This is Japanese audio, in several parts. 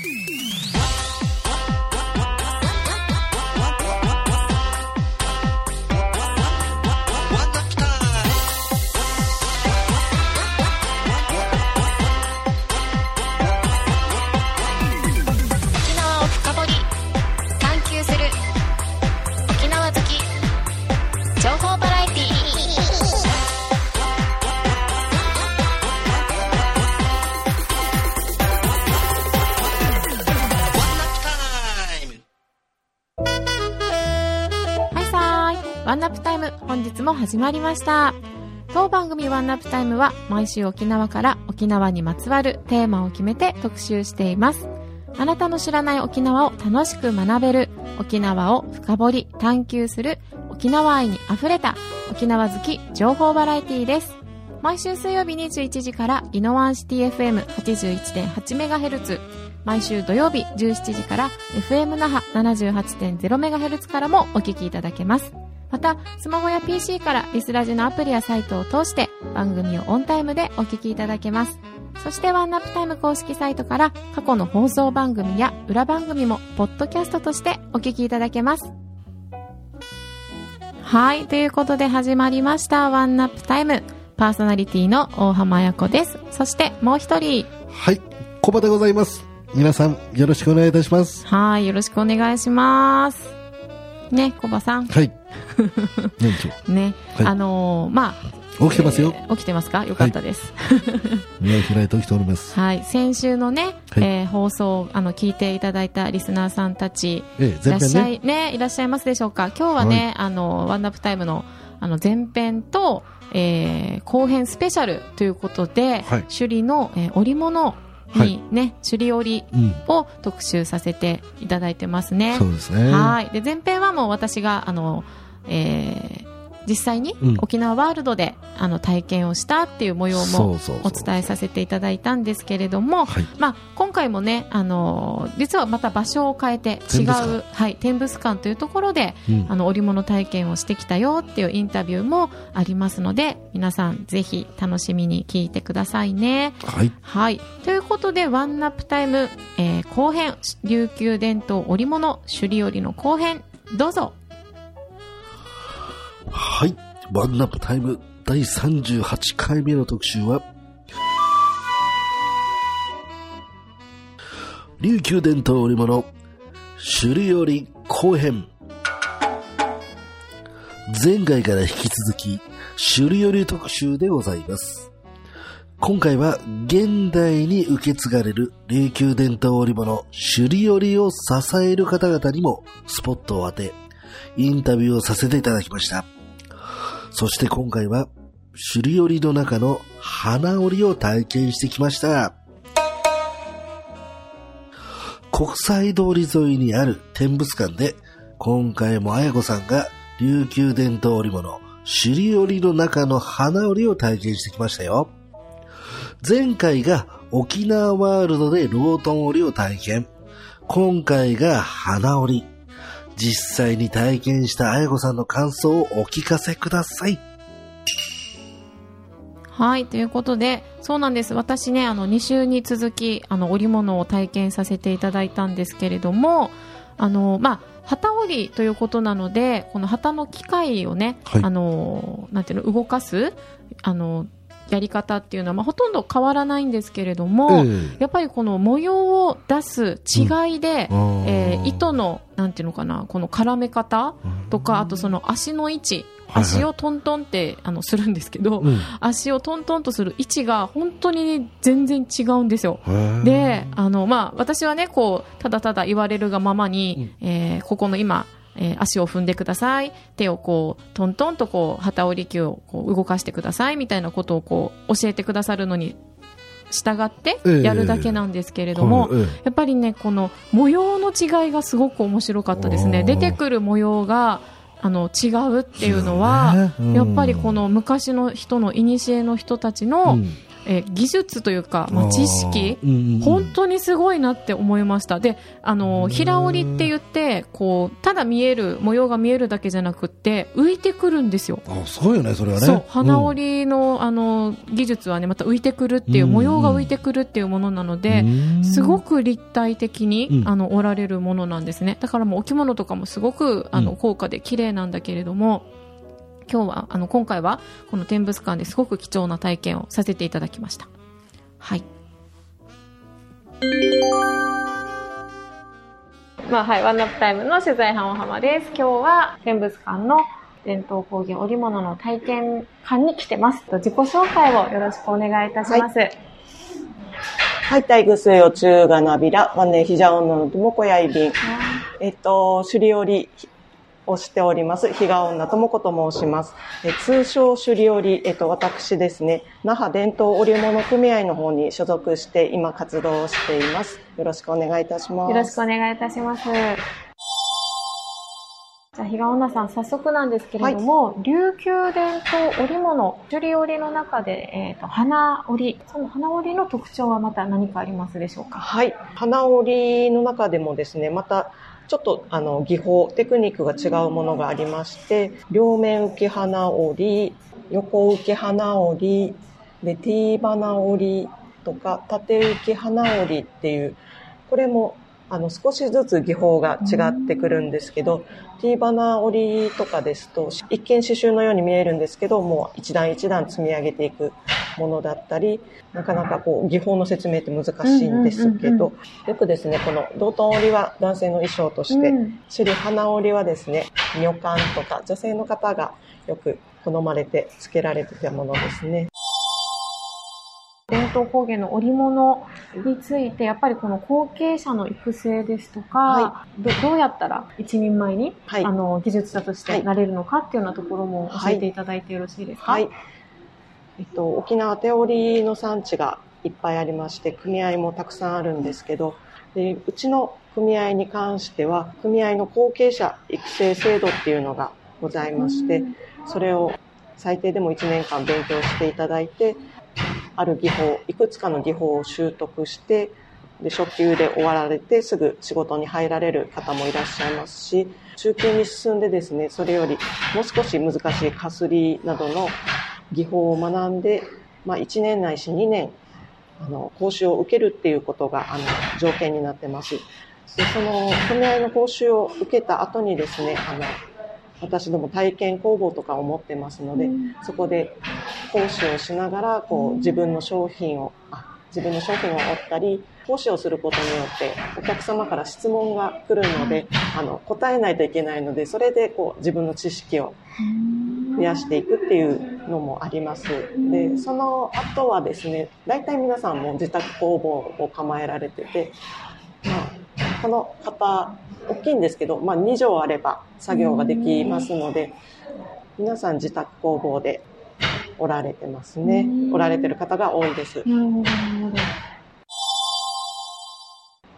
Mm-hmm. 始まりました。当番組ワンナップタイムは毎週沖縄から沖縄にまつわるテーマを決めて特集しています。あなたの知らない沖縄を楽しく学べる、沖縄を深掘り、探求する、沖縄愛に溢れた沖縄好き情報バラエティーです。毎週水曜日21時からイノワンシティ FM81.8MHz 毎週土曜日17時から FM 那覇 78.0MHz からもお聞きいただけます。また、スマホや PC からリスラジのアプリやサイトを通して番組をオンタイムでお聞きいただけます。そしてワンナップタイム公式サイトから過去の放送番組や裏番組もポッドキャストとしてお聞きいただけます。はい、ということで始まりましたワンナップタイム。パーソナリティの大浜彩子です。そしてもう一人。はい、コバでございます。皆さん、よろしくお願いいたします。はい、よろしくお願いします。ね、コバさん。はい。ね、はい。あのーまあ、う起きてますよ。えー起きてますか？よかったです。目を開いて起きております。はい、先週のね、はい。えー放送、あの、聞いていただいたリスナーさんたち、ええ、いらっしゃ。い、ね、いらっしゃいますでしょうか？今日はね、あの、ワンナップタイムの、あの、前編と、えー後編スペシャルということで、はい。首里の、えー織物にね、首里織うん。を特集させていただいてますね。そうですね。はい。で、前編はもう私が、あの、えー実際にうん沖縄ワールドで、あの、体験をしたっていう模様もお伝えさせていただいたんですけれども、はい。まあ、今回もね、あの実はまた場所を変えて違う、はい、天物館というところで、うんあの織物体験をしてきたよっていうインタビューもありますので皆さんぜひ楽しみに聞いてくださいね。はい。はい。ということで、ワンナップタイム、えー後編、琉球伝統織物、首里織の後編、どうぞ。はい。ワンナップタイム第38回目の特集は、琉球伝統織物、首里織後編。前回から引き続き、首里織特集でございます。今回は現代に受け継がれる琉球伝統織物、首里織を支える方々にもスポットを当て、インタビューをさせていただきました。そして今回は、首里織の中の花織を体験してきました。国際通り沿いにある天物館で、今回も綾子さんが琉球伝統織物、首里織の中の花織を体験してきましたよ。前回が沖縄ワールドでロートン織を体験。今回が花織。実際に体験した綾子さんの感想をお聞かせください。はい。ということで、そうなんです。私ね、あの、2週に続き、あの、織物を体験させていただいたんですけれども、あの、まあ、旗織りということなので、この旗の機械をね、はいあの、なんていうの、動かす、あの、やり方っていうのは、まあ、ほとんど変わらないんですけれども、えやっぱりこの模様を出す違いで、うん。えー糸の、なんていうのかな、この絡め方とか、あとその足の位置、はいはい。足をトントンって、あの、するんですけど、うん。足をトントンとする位置が本当に全然違うんですよ。で、あの、まあ、私はね、こう、ただただ言われるがままに、えーここの今、えー足を踏んでください。手をこう、トントンとこう、旗織り機をこう動かしてください。みたいなことをこう、教えてくださるのに、従ってええやるだけなんですけれども、はいえやっぱりね、この模様の違いがすごく面白かったですね。出てくる模様が、あの、違うっていうのは、ねうんやっぱりこの昔の人の、古の人たちの、うんえー技術というか、まあ、知識、うんうんうん。本当にすごいなって思いました。で、あの、平織りって言って、こう、ただ見える、模様が見えるだけじゃなくって、浮いてくるんですよ。あすごいよね、それはね。そう、花織りの、あの、技術はね、また浮いてくるっていう、うん模様が浮いてくるっていうものなので、すごく立体的に、うん。あの織られるものなんですね。だからもうお着物とかもすごくあの、うん。高価で綺麗なんだけれども今日はあの今回はこの展物館ですごく貴重な体験をさせていただきましたはいまあはい、ワンナップタイムの取材班お浜です。今日は展物館の伝統工芸織物の体験館に来てます。自己紹介をよろしくお願いいたします。はい、大グスヨチューガナビラ、ワネヒジャオノのトモコヤイビン。えっと、首里織をしております、比嘉女智子と申します。え通称首里織、えっと、私ですね、那覇伝統織物組合の方に所属して今活動をしています。よろしくお願いいたします。よろしくお願いいたします。じゃあ、比嘉女さん、早速なんですけれども、琉球伝統織物、首里織の中で、えっ、と、花織、その花織の特徴はまた何かありますでしょうか？はい。花織の中でもですね、また、ちょっと、あの、技法、テクニックが違うものがありまして、両面浮き花織、横浮き花織、で、ティーバナ織りとか、縦浮き花織りっていう、これも、あの、少しずつ技法が違ってくるんですけど、ティーバナ織りとかですと、一見刺繍のように見えるんですけど、もう一段一段積み上げていくものだったり、なかなかこう、技法の説明って難しいんですけうんうんうんど、よくですね、この道頓織りは男性の衣装として、うん。首里花織りはですね、女官とか女性の方がよく好まれて付けられてたものですね。伝統工芸の織物について、やっぱりこの後継者の育成ですとか、はどどうやったら一人前に、はい。あの技術者としてなれるのかっていうようなところも教えていただいてよろしいですか？はい。えっと、沖縄手織りの産地がいっぱいありまして、組合もたくさんあるんですけど、でうちの組合に関しては、組合の後継者育成制度っていうのがございまして、それを最低でも1年間勉強していただいて、ある技法、いくつかの技法を習得して、で、初級で終わられてすぐ仕事に入られる方もいらっしゃいますし、中級に進んでですね、それよりもう少し難しいかすりなどの技法を学んで、まあ1年ないし2年、あの、講習を受けるっていうことが、あの、条件になってます。で、その、組合の講習を受けた後にですね、あの、私ども体験工房とかを持ってますので、そこで講師をしながら、こう、自分の商品を、あ自分の商品を折ったり、講師をすることによって、お客様から質問が来るので、あの、答えないといけないので、それで、こう、自分の知識を増やしていくっていうのもあります。で、その後はですね、大体皆さんも自宅工房を構えられてて、まあ、この方、大きいんですけど、まあ、2畳あれば作業ができますので、皆さん自宅工房でおられてますねう。んおられてる方が多いです。なるほど、なるほど。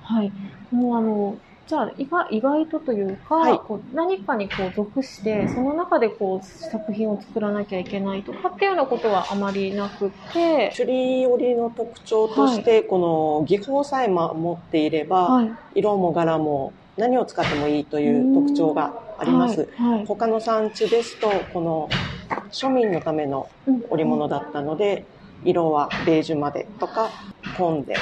はい。もうあの、じゃあ意外意外とというか、はいこう何かにこう属して、その中でこう作品を作らなきゃいけないとかっていうようなことはあまりなくて、首里織の特徴として、この技法さえ守っていれば、はい。色も柄も何を使ってもいいという特徴があります。はい。はい他の産地ですと、この庶民のためのうん織物だったので、色はベージュまでとか、紺で、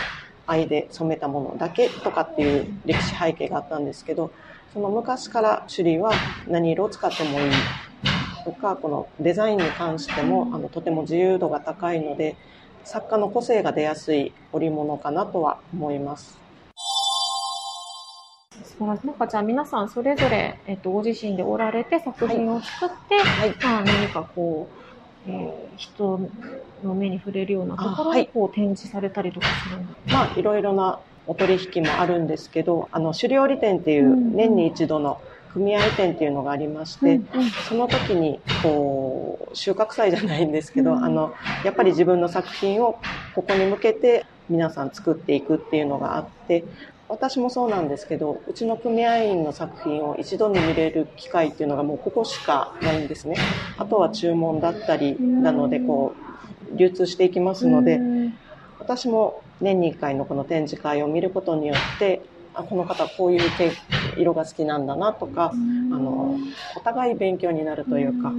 藍で染めたものだけとかっていう歴史背景があったんですけど、その昔から種類は何色を使ってもいいとか、このデザインに関しても、あの、とても自由度が高いので、作家の個性が出やすい織物かなとは思います。素晴らしい。なんかじゃあ皆さんそれぞれ、えっと、ご自身でおられて作品を作って、はい。まあ何かこう、えー人の目に触れるようなところにこう展示されたりとかするんですまあ、いろいろなお取引もあるんですけど、あの、首里織店っていううん年に一度の組合店っていうのがありまして、うんうん。その時に、こう、収穫祭じゃないんですけど、うん。あの、やっぱり自分の作品をここに向けて皆さん作っていくっていうのがあって、私もそうなんですけど、うちの組合員の作品を一度に見れる機会っていうのがもうここしかないんですね。あとは注文だったりなので、こう、流通していきますので、私も年に1回のこの展示会を見ることによって、あこの方こういう色が好きなんだなとか、あの、お互い勉強になるというか、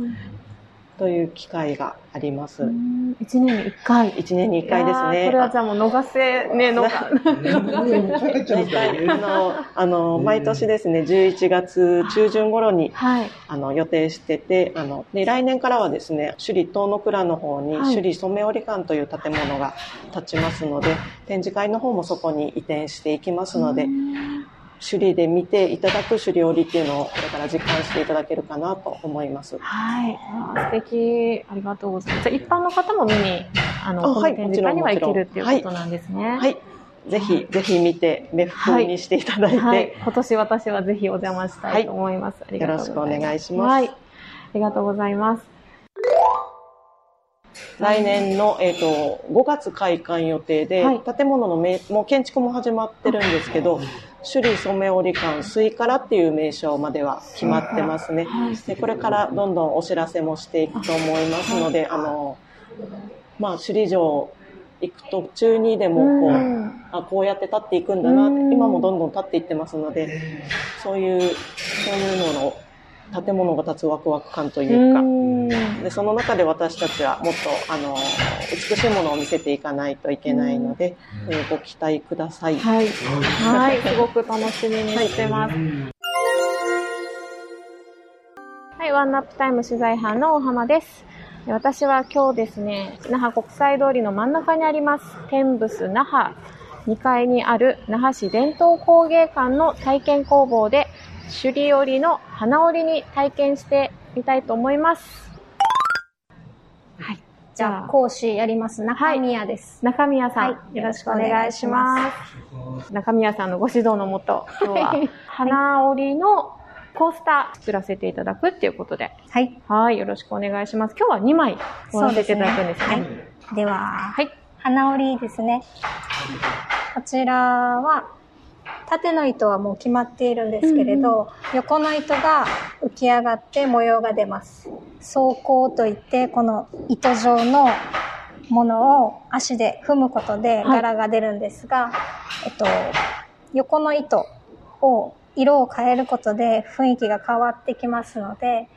という機会があります。うん一年に一回。1年に1回ですね。これはじゃあもう逃せね、逃逃せ大体、あの、あの、毎年ですね、11月中旬頃に、はい。あの、予定してて、あの、で、来年からはですね、首里東の倉の方に、はい首里染織館という建物が建ちますので、展示会の方もそこに移転していきますので、首里で見ていただく首里織っていうのをこれから実感していただけるかなと思います。はい。素敵。ありがとうございます。じゃあ一般の方も見に、あの、あはいこの展示会には行けるっていうことなんですね。はい。ぜひ、ぜひ見て、目福にしていただいて、はい。今年私はぜひお邪魔したいと思います。よろしくお願いしますはい。ありがとうございます。来年の、えっ、と、5月開館予定で、はい建物の名、もう建築も始まってるんですけど、首里染織館水からっていう名称までは決まってますね。でこれからどんどんお知らせもしていくと思いますので、あの、まあ、首里城行く途中にでもこう、うん。あこうやって立っていくんだなってうん。今もどんどん立っていってますので、そういう、そういうのの建物が立つワクワク感というか、うんでその中で私たちはもっとあの美しいものを見せていかないといけないので、えーご期待ください。はい。はい。すごく楽しみにしてます。はい。ワンナップタイム取材班の大浜です。私は今日ですね、那覇国際通りの真ん中にあります、天ブス那覇2階にある那覇市伝統工芸館の体験工房で、首里織の花織に体験してみたいと思います。じゃあ、講師やります。中宮です。中宮さん、はいよろしくお願いします。中宮さんのご指導のもと、今日は花織のコースター作らせていただくっていうことで、はい。はい、よろしくお願いします。今日は2枚終わらせていただくんですね。はい。では、はい。花織ですね。こちらは、縦の糸はもう決まっているんですけれど、横の糸が浮き上がって模様が出ます。走行といって、この糸状のものを足で踏むことではい柄が出るんですが、えっと、横の糸を色を変えることで雰囲気が変わってきますので、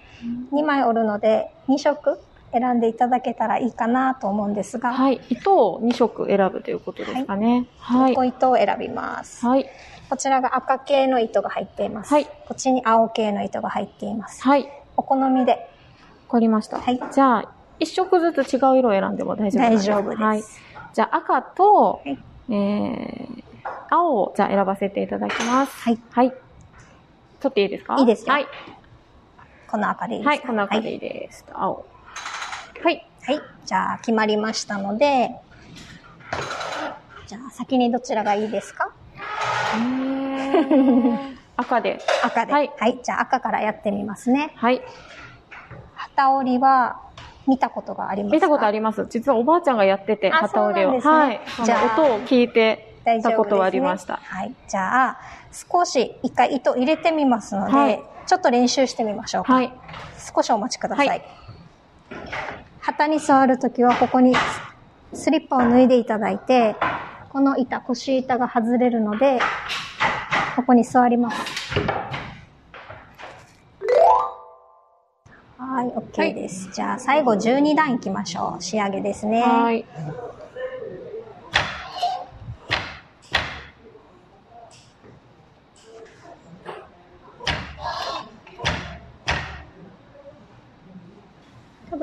2枚織るので2色選んでいただけたらいいかなと思うんですが、はい。糸を2色選ぶということですかね。はい。横糸を選びます。はい。こちらが赤系の糸が入っています。はいこっちに青系の糸が入っています。はい。わお好みでかりました。はいじゃあ、1色ずつ違う色を選んでも大丈夫なん大丈夫です。はい。じゃあ、赤と、はいえー、青をじゃあ選ばせていただきます。はい。はい。取っていいですか？いいですよはい。この赤でいいですか？はい、この赤でいはいいです。青。はい。はい。じゃあ、決まりましたので、じゃあ、先にどちらがいいですか？赤で。赤で。ははいい。じゃあ、赤からやってみますね。はい。旗織りは、見たことがありますか？見たことあります。実はおばあちゃんがやってて、あ旗織りを。そうなんはい。じゃあ音を聞いて。たことはありました。はい。じゃあ、少し一回糸入れてみますので、はいちょっと練習してみましょうか。はい。少しお待ちください。はい旗に触るときは、ここにスリッパを脱いでいただいて、この板、腰板が外れるので、ここに座ります。はい、OK です。じゃあ、最後12段いきましょう。仕上げですね。はい。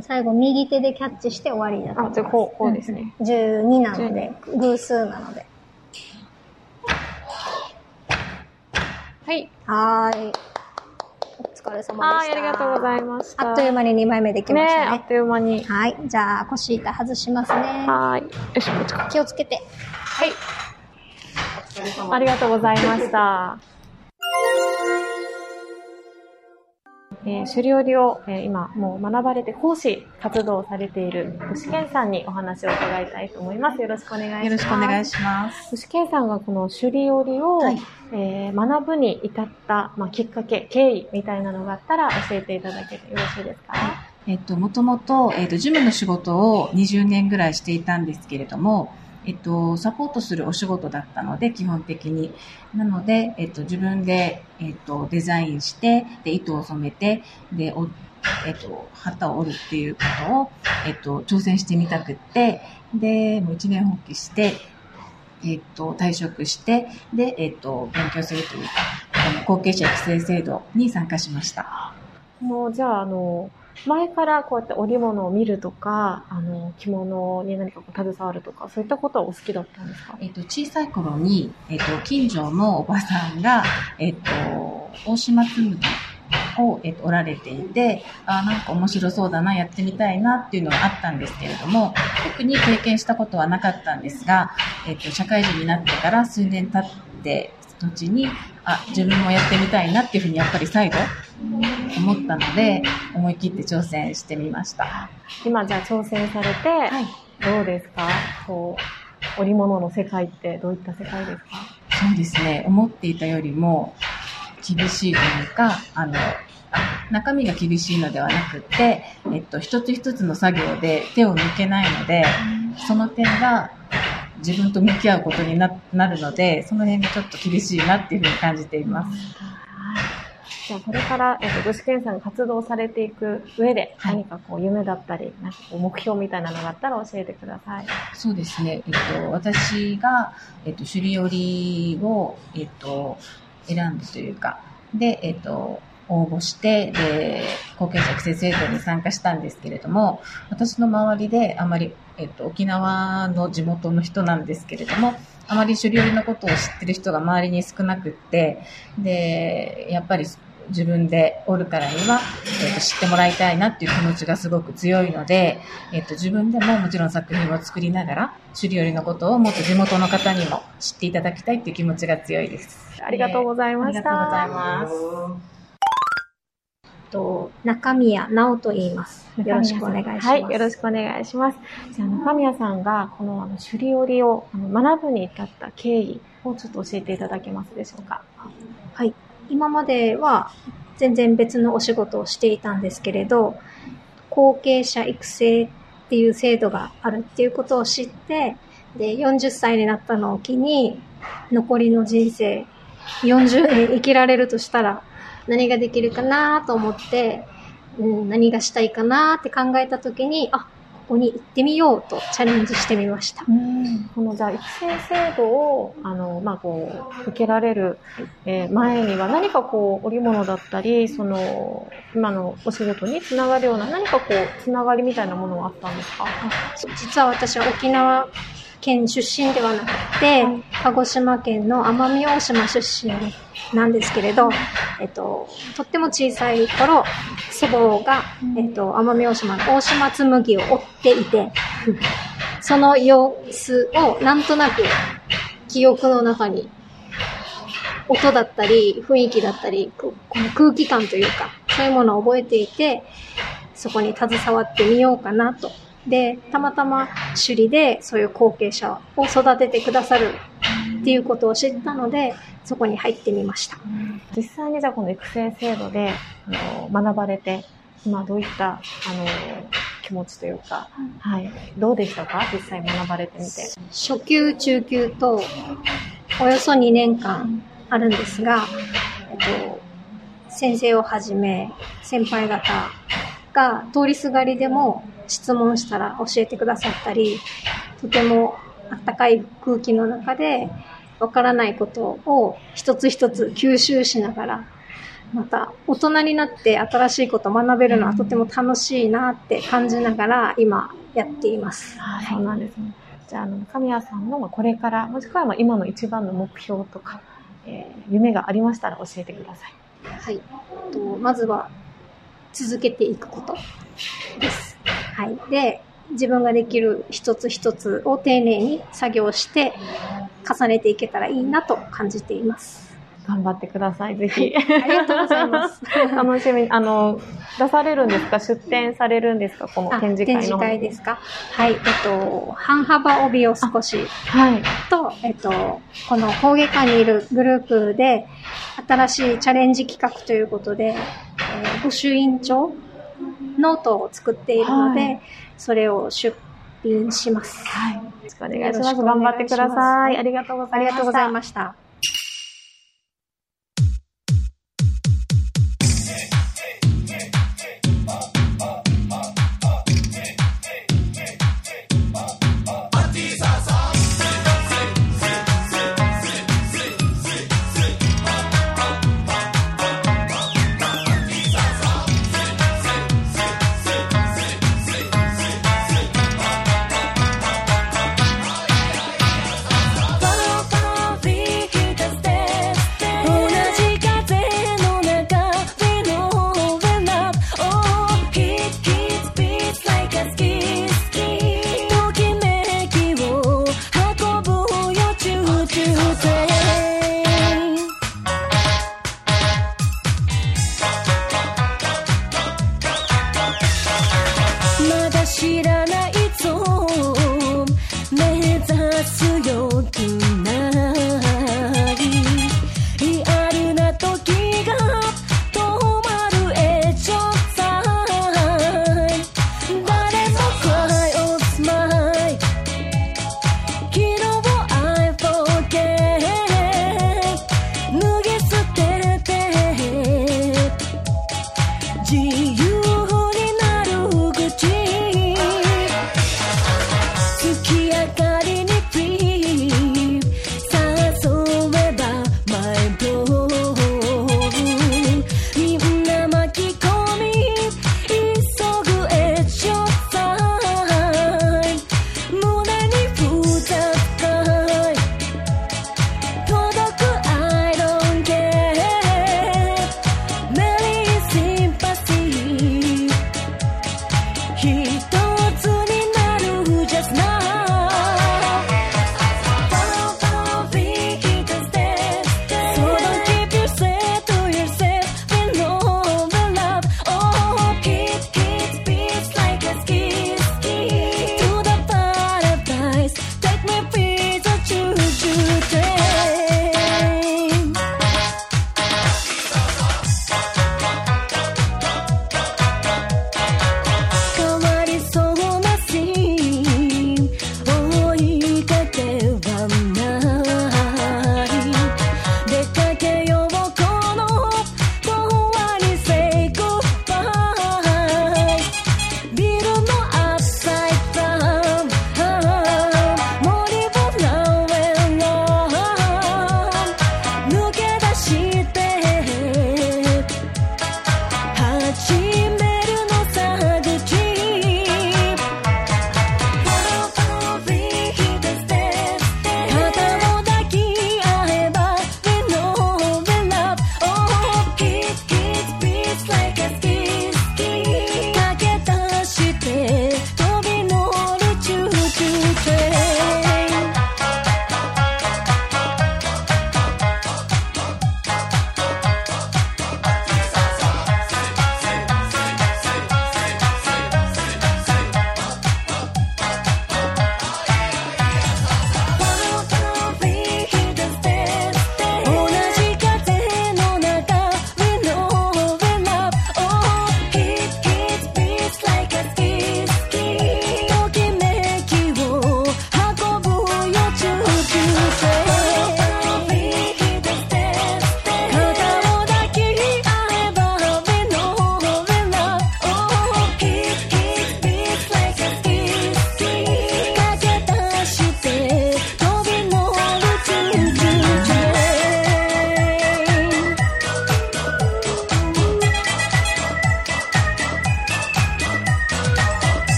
分最後右手でキャッチして終わりだと思いあ、ます。じゃあこう、こうですね。12なので、偶数なので。はい。はーい。お疲れ様でした。はい、ありがとうございました。あっという間に2枚目できまねしたね。あっという間に。はい。じゃあ、腰板外しますね。はい。よいしょ、こっちか。気をつけて。はい。ありがとうございました。えー、首里織を、えー今もう学ばれて講師活動をされている牛健さんにお話を伺いたいと思います。よろしくお願いします。よろしくお願いします。牛健さんがこの首里織を、はいえー学ぶに至った、まあ、きっかけ、経緯みたいなのがあったら教えていただけてよろしいですか？えっと、もともと、えっと、事務の仕事を20年ぐらいしていたんですけれども、えっと、サポートするお仕事だったので、基本的に。なので、えっと、自分で、えっと、デザインして、で、糸を染めて、で、おえっと、旗を折るっていうことを、えっと、挑戦してみたくって、で、もう一年放棄して、えっと、退職して、で、えっと、勉強するというか、後継者育成制度に参加しました。もう、じゃあ、あの、前からこうやって織物を見るとか、あの、着物に何かこう携わるとか、そういったことはお好きだったんですか？えっと、小さい頃に、えっと、近所のおばさんが、えっと、大島紬を、えっと、おられていて、あなんか面白そうだな、やってみたいなっていうのがあったんですけれども、特に経験したことはなかったんですが、えっと、社会人になってから数年経って後に、あ、自分もやってみたいなっていうふうにやっぱり再度思ったので、思い切って挑戦してみました。今じゃあ挑戦されて、はい、どうですか？こう、織物の世界ってどういった世界ですか？そうですね。思っていたよりも、厳しいというか、あの、中身が厳しいのではなくて、えっと、一つ一つの作業で手を抜けないので、その点が自分と向き合うことになるので、その辺がちょっと厳しいなっていうふうに感じています。じゃあこれから、えっと、具志堅さんが活動されていく上で、何かこう夢だったり、なんかこう目標みたいなのがあったら教えてください。そうですね。えっと、私が、えっと、首里織を、えっと、選んだというか、で、えっと、応募して、で、後継者育成制度に参加したんですけれども、私の周りであまり、えっと、沖縄の地元の人なんですけれども、あまり首里織のことを知ってる人が周りに少なくって、で、やっぱり自分でおるからには、えっと、知ってもらいたいなっていう気持ちがすごく強いので、えっと、自分でももちろん作品を作りながら、首里織のことをもっと地元の方にも知っていただきたいっていう気持ちが強いです。ありがとうございました。ありがとうございます。と、中宮直と言います。よろしくお願いします。はい、よろしくお願いします。じゃあ、中宮さんが、この、あの、首里織を学ぶに至った経緯をちょっと教えていただけますでしょうか。はい。今までは、全然別のお仕事をしていたんですけれど、後継者育成っていう制度があるっていうことを知って、で、40歳になったのを機に、残りの人生、40年生きられるとしたら、何ができるかなと思って、うん、何がしたいかなって考えた時に、あ、ここに行ってみようとチャレンジしてみました。このじゃあ育成制度をあのまあこう受けられる、えー、前には何かこう織物だったりその今のお仕事につながるような何かこうつながりみたいなものはあったんですか？実は私は沖縄県出身ではなくて、鹿児島県の奄美大島出身なんですけれど、えっと、とっても小さい頃、祖母が、えっと、奄美大島の大島紬を追っていて、その様子をなんとなく記憶の中に音だったり、雰囲気だったり、この空気感というか、そういうものを覚えていて、そこに携わってみようかなと。で、たまたま首里でそういう後継者を育ててくださるっていうことを知ったので、そこに入ってみました。実際にじゃあこの育成制度であの学ばれて、今どういったあの気持ちというか、はい、どうでしたか？実際学ばれてみて。初級、中級とおよそ2年間あるんですが、えっと、先生をはじめ先輩方が通りすがりでも質問したら教えてくださったり、とてもあったかい空気の中で、わからないことを一つ一つ吸収しながら、また大人になって新しいことを学べるのはとても楽しいなって感じながら今やっています。はい、そうなんですね。じゃあ、あの、神谷さんのこれから、もしくは今の一番の目標とか、えー、夢がありましたら教えてください。はい。とまずは続けていくことです。はい。で、自分ができる一つ一つを丁寧に作業して重ねていけたらいいなと感じています。頑張ってください、ぜひ。ありがとうございます。楽しみあの、出されるんですか？出展されるんですか？この展示会の。展示会ですか？はい。えっと、半幅帯を少し。はい。と、えっと、この工芸館にいるグループで、新しいチャレンジ企画ということで、えー、募集委員長ノートを作っているので、はい、それを出品します。はい。よろしくお願いします。頑張ってください。ありがとうございました。ありがとうございました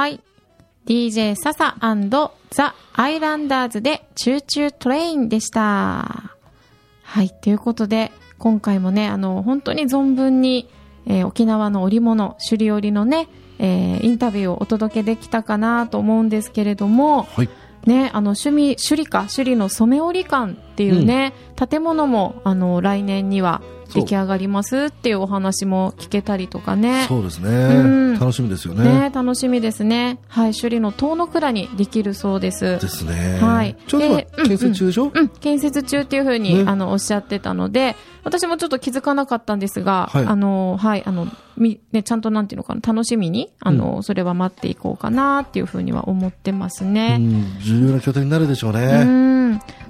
はい。DJ ササザ・アイランダーズで Choo Choo Train でした。はい。ということで、今回もね、あの、本当に存分に、えー、沖縄の織物、首里織のね、えー、インタビューをお届けできたかなと思うんですけれども、はい、ね、あの趣味首里か首里の染織館っていうね、うん、建物もあの来年には出来上がりますっていうお話も聞けたりとかね。そうですね。ん楽しみですよね。ね、楽しみですね。はい、首里の遠野倉にできるそうです。ですね。はいちょっとで建設中でしょ、うん、建設中っていうふうに、ねあの、おっしゃってたので、私もちょっと気づかなかったんですが、はいあの、はい、あの、み、ね、ちゃんとなんていうのかな、楽しみに、あの、それは待っていこうかなっていうふうには思ってますうね。ん、重要な拠点になるでしょううね。ん。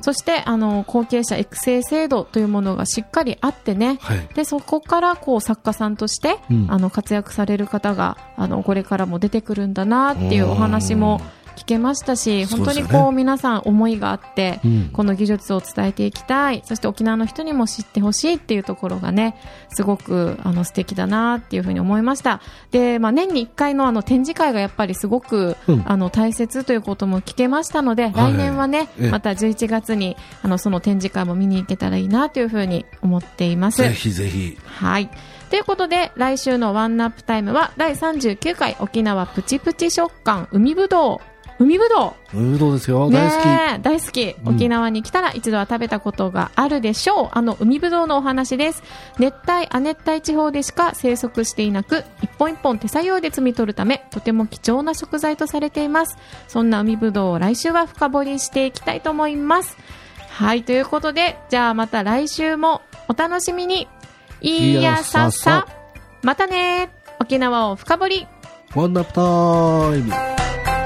そして、あの、後継者育成制度というものがしっかりあってね、はい。で、そこから、こう、作家さんとして、うん。あの、活躍される方が、あの、これからも出てくるんだなっていうお話も聞けましたし、本当にこう、皆さん思いがあって、うんこの技術を伝えていきたい、そして沖縄の人にも知ってほしいっていうところがね、すごく、あの、素敵だなっていうふうに思いました。で、まあ、年に1回のあの、展示会がやっぱりすごく、うんあの、大切ということも聞けましたので、はい来年はね、ええまた11月に、あの、その展示会も見に行けたらいいなというふうに思っています。ぜひぜひ。はい。ということで、来週のワンナップタイムは第39回沖縄プチプチ食感海ぶどう。海ぶどうどうですよ。う。大好き。大好き。うん沖縄に来たら一度は食べたことがあるでしょう。あの海ぶどうのお話です。熱帯、亜熱帯地方でしか生息していなく、一本一本手作業で摘み取るため、とても貴重な食材とされています。そんな海ぶどうを来週は深掘りしていきたいと思います。はい、ということで、じゃあまた来週もお楽しみに。いやささ。またね沖縄を深掘り。ワンナップタイム。